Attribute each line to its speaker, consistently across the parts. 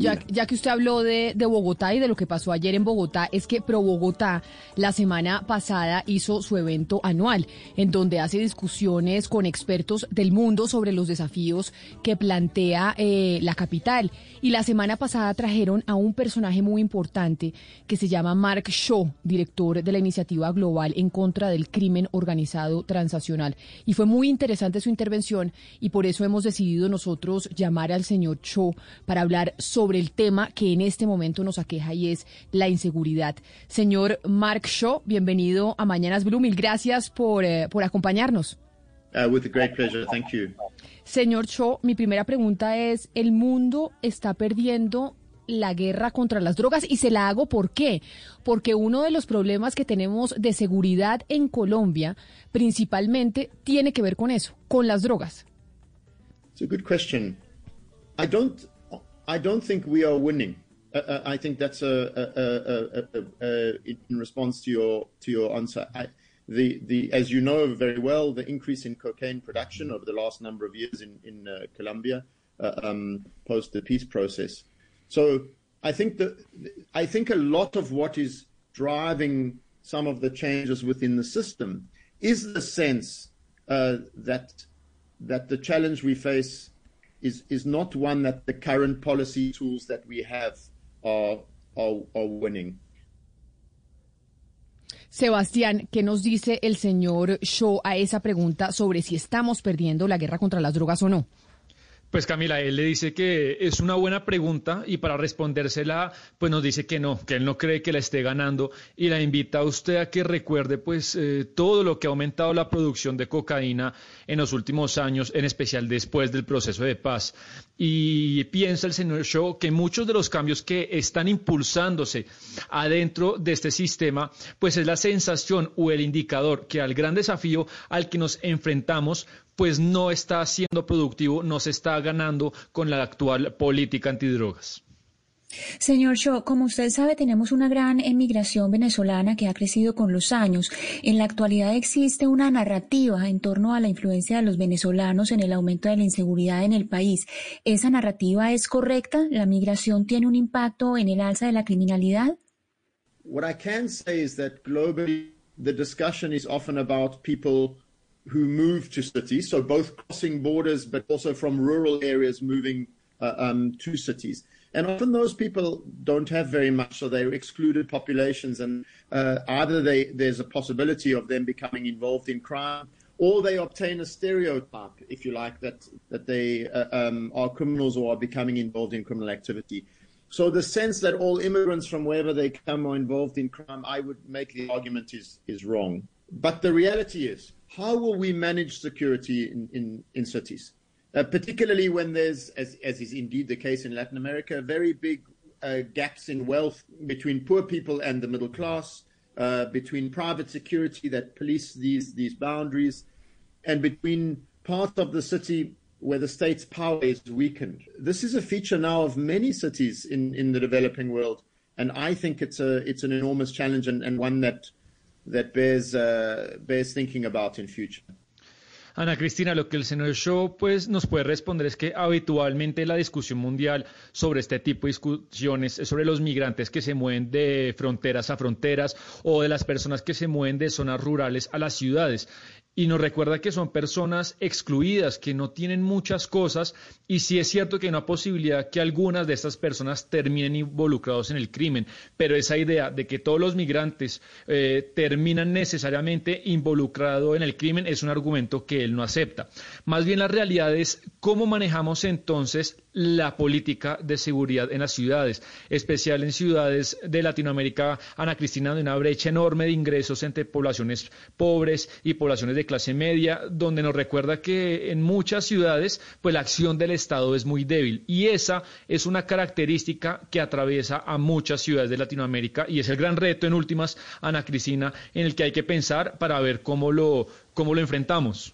Speaker 1: Ya, ya, que usted habló de, de, Bogotá y de lo que pasó ayer en Bogotá, es que Pro Bogotá la semana pasada hizo su evento anual, en donde hace discusiones con expertos del mundo sobre los desafíos que plantea eh, la capital. Y la semana pasada trajeron a un personaje muy importante que se llama Mark Shaw, director de la iniciativa global en contra del crimen organizado transnacional. Y fue muy interesante su intervención y por eso hemos decidido nosotros llamar al señor Shaw para hablar sobre el tema que en este momento nos aqueja y es la inseguridad. Señor Mark Shaw, bienvenido a Mañanas Blue. Mil gracias por, eh, por acompañarnos.
Speaker 2: Uh, with a great pleasure. Thank you.
Speaker 1: Señor Shaw, mi primera pregunta es, ¿el mundo está perdiendo la guerra contra las drogas y se la hago por qué? Porque uno de los problemas que tenemos de seguridad en Colombia principalmente tiene que ver con eso, con las drogas.
Speaker 2: It's a good question. I don't I don't think we are winning. Uh, uh, I think that's a, a, a, in response to your to your answer. I, the the as you know very well, the increase in cocaine production over the last number of years in in uh, Colombia uh, um, post the peace process. So I think that I think a lot of what is driving some of the changes within the system is the sense uh, that that the challenge we face is is not one that the current policy tools that we have are are, are winning.
Speaker 1: Sebastián, ¿qué nos dice el señor Shaw a esa pregunta sobre si estamos perdiendo la guerra contra las drogas o no?
Speaker 3: Pues Camila, él le dice que es una buena pregunta y para respondérsela, pues nos dice que no, que él no cree que la esté ganando y la invita a usted a que recuerde pues eh, todo lo que ha aumentado la producción de cocaína en los últimos años, en especial después del proceso de paz. Y piensa el señor Shaw que muchos de los cambios que están impulsándose adentro de este sistema, pues es la sensación o el indicador que al gran desafío al que nos enfrentamos, pues no está siendo productivo, no se está ganando con la actual política antidrogas.
Speaker 4: Señor Shaw, como usted sabe, tenemos una gran emigración venezolana que ha crecido con los años. En la actualidad existe una narrativa en torno a la influencia de los venezolanos en el aumento de la inseguridad en el país. ¿Esa narrativa es correcta? ¿La migración tiene un impacto en el alza de la criminalidad?
Speaker 2: What I can say is that globally the discussion is often about people who move to cities, so both crossing borders, but also from rural areas moving uh, um, to cities. And often those people don't have very much, so they're excluded populations, and uh, either they, there's a possibility of them becoming involved in crime, or they obtain a stereotype, if you like, that that they uh, um, are criminals or are becoming involved in criminal activity. So the sense that all immigrants from wherever they come are involved in crime, I would make the argument is is wrong. But the reality is how will we manage security in, in, in cities? Uh, particularly when there's, as, as is indeed the case in Latin America, very big uh, gaps in wealth between poor people and the middle class, uh, between private security that police these, these boundaries, and between parts of the city where the state's power is weakened. This is a feature now of many cities in, in the developing world, and I think it's, a, it's an enormous challenge and, and one that uh.
Speaker 3: Ana Cristina, lo que el señor Shaw pues, nos puede responder es que habitualmente la discusión mundial sobre este tipo de discusiones, sobre los migrantes que se mueven de fronteras a fronteras o de las personas que se mueven de zonas rurales a las ciudades y nos recuerda que son personas excluidas, que no tienen muchas cosas, y sí es cierto que hay una posibilidad que algunas de estas personas terminen involucrados en el crimen, pero esa idea de que todos los migrantes eh, terminan necesariamente involucrados en el crimen es un argumento que él no acepta. Más bien la realidad es cómo manejamos entonces la política de seguridad en las ciudades, especial en ciudades de Latinoamérica, Ana Cristina, de una brecha enorme de ingresos entre poblaciones pobres y poblaciones de clase media, donde nos recuerda que en muchas ciudades pues la acción del Estado es muy débil y esa es una característica que atraviesa a muchas ciudades de Latinoamérica y es el gran reto en últimas, Ana Cristina, en el que hay que pensar para ver cómo lo, cómo lo enfrentamos.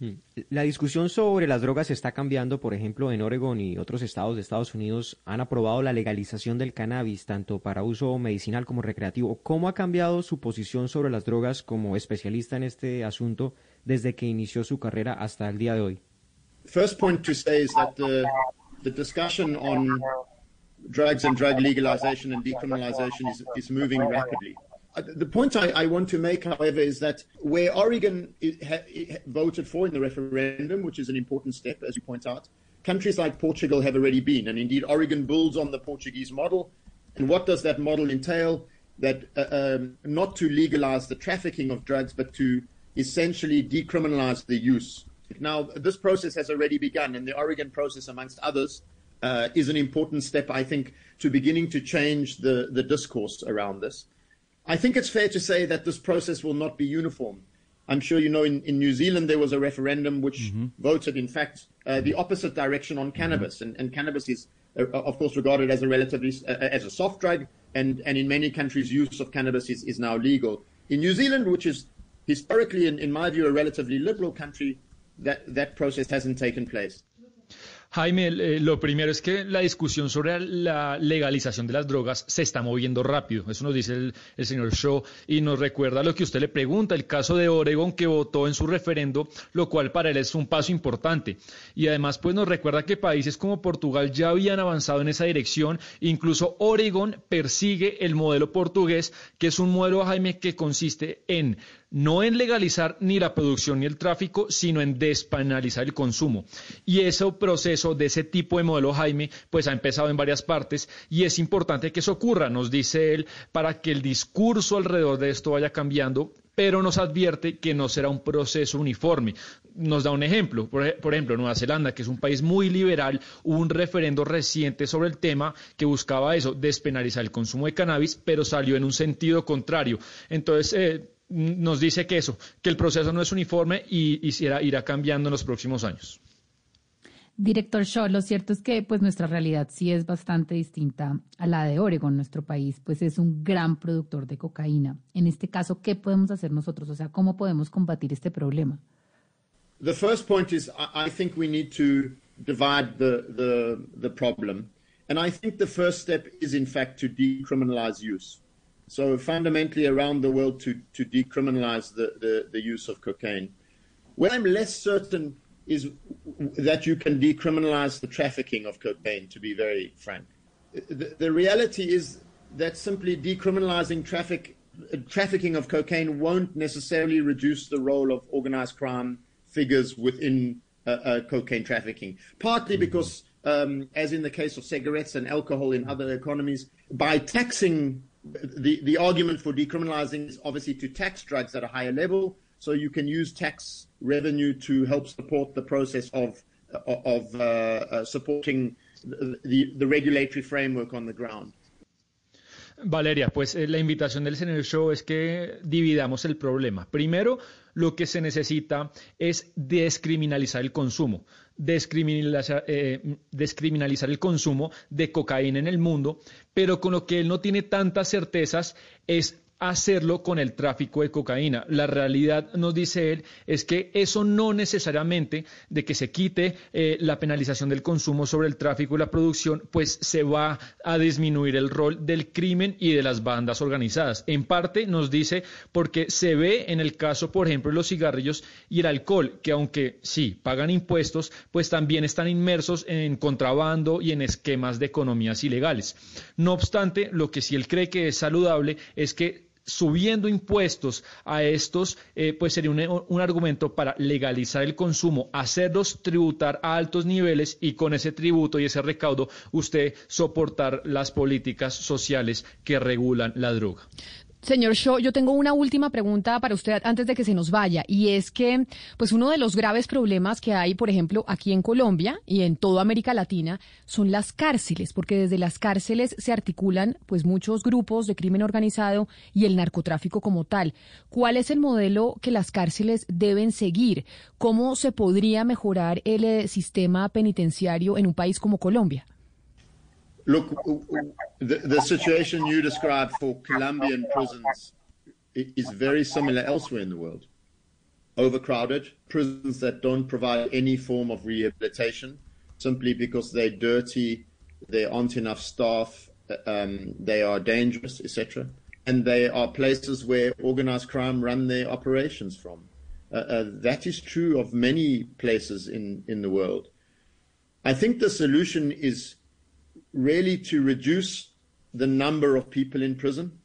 Speaker 5: Mm. La discusión sobre las drogas está cambiando. Por ejemplo, en Oregon y otros estados de Estados Unidos han aprobado la legalización del cannabis, tanto para uso medicinal como recreativo. ¿Cómo ha cambiado su posición sobre las drogas como especialista en este asunto desde que inició su carrera hasta el día de hoy?
Speaker 2: First point to say is that the, the discussion on drugs and drug legalization and decriminalization is, is moving rapidly. The point I, I, want to make, however, is that where Oregon voted for in the referendum, which is an important step, as you point out, countries like Portugal have already been. And indeed, Oregon builds on the Portuguese model. And what does that model entail? That uh, um, not to legalize the trafficking of drugs, but to essentially decriminalize the use. Now, this process has already begun, and the Oregon process, amongst others, uh, is an important step, I think, to beginning to change the, the discourse around this. I think it's fair to say that this process will not be uniform. I'm sure you know in, in New Zealand there was a referendum which mm-hmm. voted, in fact, uh, the opposite direction on cannabis, mm-hmm. and, and, cannabis is, uh, of course, regarded as a relatively uh, as a soft drug, and, and in many countries use of cannabis is, is now legal. In New Zealand, which is historically, in, in my view, a relatively liberal country, that, that process hasn't taken place.
Speaker 3: Jaime, eh, lo primero es que la discusión sobre la legalización de las drogas se está moviendo rápido. Eso nos dice el, señor Shaw y nos recuerda lo que usted le pregunta, el caso de Oregon que votó en su referendo, lo cual para él es un paso importante. Y además, pues nos recuerda que países como Portugal ya habían avanzado en esa dirección. Incluso Oregon persigue el modelo portugués, que es un modelo, Jaime, que consiste en no en legalizar ni la producción ni el tráfico, sino en despenalizar el consumo. Y ese proceso de ese tipo de modelo, Jaime, pues ha empezado en varias partes y es importante que eso ocurra, nos dice él, para que el discurso alrededor de esto vaya cambiando pero nos advierte que no será un proceso uniforme. Nos da un ejemplo, por, ejemplo, Nueva Zelanda, que es un país muy liberal, hubo un referendo reciente sobre el tema que buscaba eso, despenalizar el consumo de cannabis, pero salió en un sentido contrario. Entonces, eh, nos dice que eso, que el proceso no es uniforme y, irá, cambiando en los próximos años.
Speaker 6: Director Shaw, lo cierto es que pues nuestra realidad sí es bastante distinta a la de Oregon. Nuestro país pues es un gran productor de cocaína. En este caso, ¿qué podemos hacer nosotros? O sea, ¿cómo podemos combatir este problema?
Speaker 2: The first point is I think we need to divide the, the, the problem. And I think the first step is in fact to decriminalize use. So fundamentally around the world to, to decriminalize the, the, the use of cocaine. Where I'm less certain is that you can decriminalize the trafficking of cocaine, to be very frank. The, the reality is that simply decriminalizing traffic, trafficking of cocaine won't necessarily reduce the role of organized crime figures within uh, uh, cocaine trafficking, partly mm-hmm. because, um, as in the case of cigarettes and alcohol in other economies, by taxing the, the argument for decriminalizing is obviously to tax drugs at a higher level, so you can use tax revenue to help support the process of of uh, uh, supporting the, the regulatory framework on the ground.
Speaker 3: Valeria, pues eh, la invitación del señor Show es que dividamos el problema. Primero, lo que se necesita es descriminalizar el consumo, descriminalizar, eh, descriminalizar el consumo de cocaína en el mundo, pero con lo que él no tiene tantas certezas es hacerlo con el tráfico de cocaína. La realidad, nos dice él, es que eso no necesariamente de que se quite eh, la penalización del consumo sobre el tráfico y la producción, pues se va a disminuir el rol del crimen y de las bandas organizadas. En parte nos dice porque se ve en el caso, por ejemplo, de los cigarrillos y el alcohol, que aunque sí pagan impuestos, pues también están inmersos en contrabando y en esquemas de economías ilegales. No obstante, lo que sí él cree que es saludable es que subiendo impuestos a estos, eh, pues sería un, un, argumento para legalizar el consumo, hacerlos tributar a altos niveles y con ese tributo y ese recaudo usted soportar las políticas sociales que regulan la droga.
Speaker 1: Señor Shaw, yo tengo una última pregunta para usted antes de que se nos vaya, y es que, pues uno de los graves problemas que hay, por ejemplo, aquí en Colombia y en toda América Latina, son las cárceles, porque desde las cárceles se articulan, pues, muchos grupos de crimen organizado y el narcotráfico como tal. ¿Cuál es el modelo que las cárceles deben seguir? ¿Cómo se podría mejorar el eh, sistema penitenciario en un país como Colombia?
Speaker 2: Look, the, the situation you described for Colombian prisons is very similar elsewhere in the world. Overcrowded, prisons that don't provide any form of rehabilitation simply because they're dirty, there aren't enough staff, um, they are dangerous, etc. And they are places where organized crime run their operations from. Uh, uh, that is true of many places in, in the world. I think the solution is really to reduce the number of people in prison.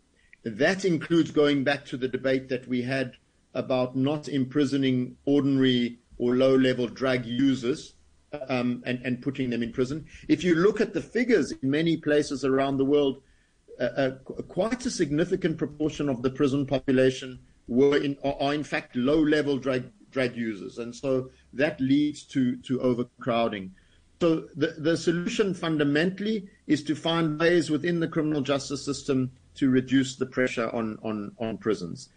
Speaker 2: That includes going back to the debate that we had about not imprisoning ordinary or low level drug users um, and, and, putting them in prison. If you look at the figures in many places around the world, uh, uh, quite a significant proportion of the prison population were in, are in fact low level drug, drug users. And so that leads to, to overcrowding. So the, solution fundamentally is to find ways within the criminal justice system to reduce the pressure on prisons.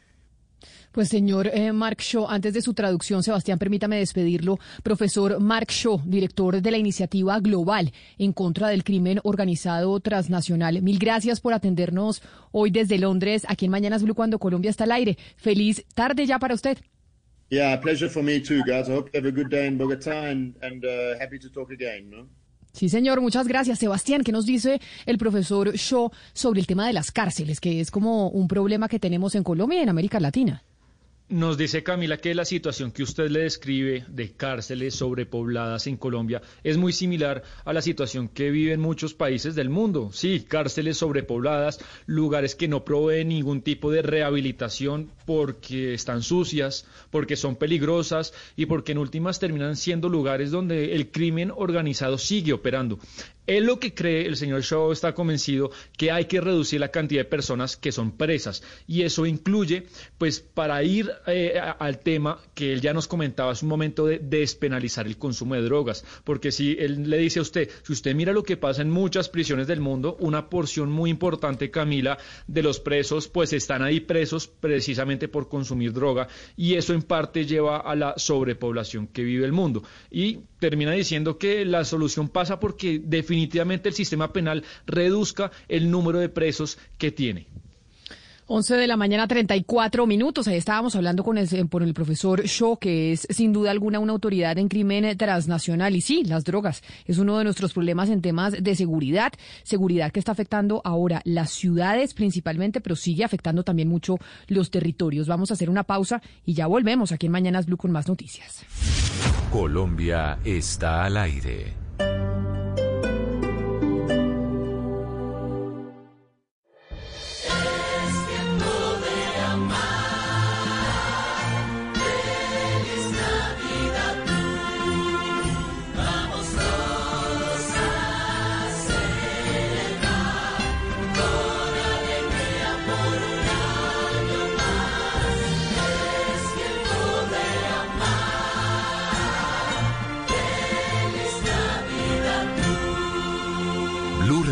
Speaker 1: Pues señor eh, Mark Shaw, antes de su traducción, Sebastián, permítame despedirlo. Profesor Mark Shaw, director de la iniciativa global en contra del crimen organizado transnacional. Mil gracias por atendernos hoy desde Londres, aquí en Mañanas Blue, cuando Colombia está al aire. Feliz tarde ya para usted.
Speaker 2: Yeah, pleasure for me too, guys. I hope you have a good day in Bogotá and, and uh, happy to talk again, ¿no?
Speaker 1: Sí, señor, muchas gracias. Sebastián, ¿qué nos dice el profesor Shaw sobre el tema de las cárceles, que es como un problema que tenemos en Colombia y en América Latina?
Speaker 3: Nos dice Camila que la situación que usted le describe de cárceles sobrepobladas en Colombia es muy similar a la situación que viven muchos países del mundo. Sí, cárceles sobrepobladas, lugares que no proveen ningún tipo de rehabilitación porque están sucias, porque son peligrosas y porque en últimas terminan siendo lugares donde el crimen organizado sigue operando. Él lo que cree, el señor Shaw está convencido que hay que reducir la cantidad de personas que son presas y eso incluye, pues para ir eh, al tema que él ya nos comentaba es un momento de despenalizar el consumo de drogas, porque si él le dice a usted, si usted mira lo que pasa en muchas prisiones del mundo, una porción muy importante, Camila, de los presos, pues están ahí presos precisamente por consumir droga. Y eso en parte lleva a la sobrepoblación que vive el mundo. Y termina diciendo que la solución pasa porque definitivamente el sistema penal reduzca el número de presos que tiene.
Speaker 1: 11 de la mañana, 34 minutos. Ahí estábamos hablando con el, el profesor Shaw, que es sin duda alguna una autoridad en crimen transnacional. Y sí, las drogas es uno de nuestros problemas en temas de seguridad. Seguridad que está afectando ahora las ciudades principalmente, pero sigue afectando también mucho los territorios. Vamos a hacer una pausa y ya volvemos aquí en Mañanas Blue con más noticias.
Speaker 7: Colombia está al aire.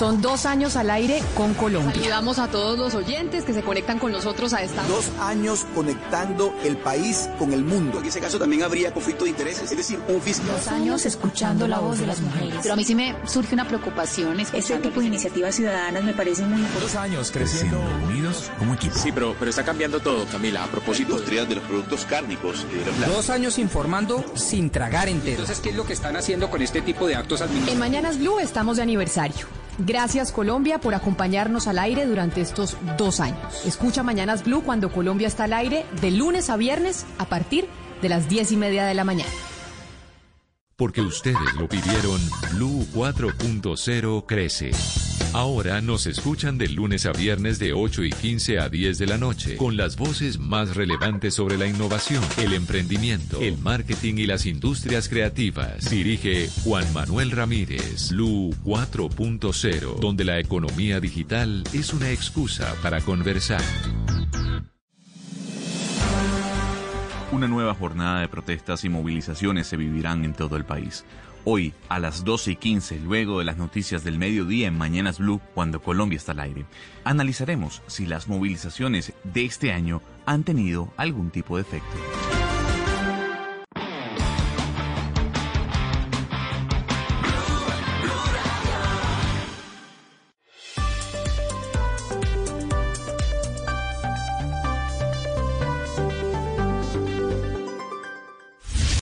Speaker 1: Son dos años al aire con Colombia. Ayudamos a todos los oyentes que se conectan con nosotros a esta.
Speaker 8: Dos años conectando el país con el mundo. En ese caso también habría conflicto de intereses, es decir, un fiscal.
Speaker 4: Dos años escuchando la voz de las mujeres.
Speaker 9: Pero a mí sí me surge una preocupación.
Speaker 4: Este tipo de iniciativas ciudadanas me parece muy importante.
Speaker 7: Dos años creciendo unidos como equipo.
Speaker 10: Sí, pero, pero está cambiando todo, Camila. A propósito.
Speaker 11: Industria de los productos cárnicos.
Speaker 12: Dos años informando sin tragar entero. Entonces, ¿qué es lo que están haciendo con este tipo de actos administrativos?
Speaker 1: En Mañanas Blue estamos de aniversario. Gracias Colombia por acompañarnos al aire durante estos dos años. Escucha Mañanas Blue cuando Colombia está al aire de lunes a viernes a partir de las diez y media de la mañana.
Speaker 7: Porque ustedes lo pidieron, Blue 4.0 crece. Ahora nos escuchan de lunes a viernes de 8 y 15 a 10 de la noche con las voces más relevantes sobre la innovación, el emprendimiento, el marketing y las industrias creativas. Dirige Juan Manuel Ramírez, Lu 4.0, donde la economía digital es una excusa para conversar.
Speaker 13: Una nueva jornada de protestas y movilizaciones se vivirán en todo el país. Hoy, a las 12 y 15, luego de las noticias del mediodía en Mañanas Blue, cuando Colombia está al aire, analizaremos si las movilizaciones de este año han tenido algún tipo de efecto.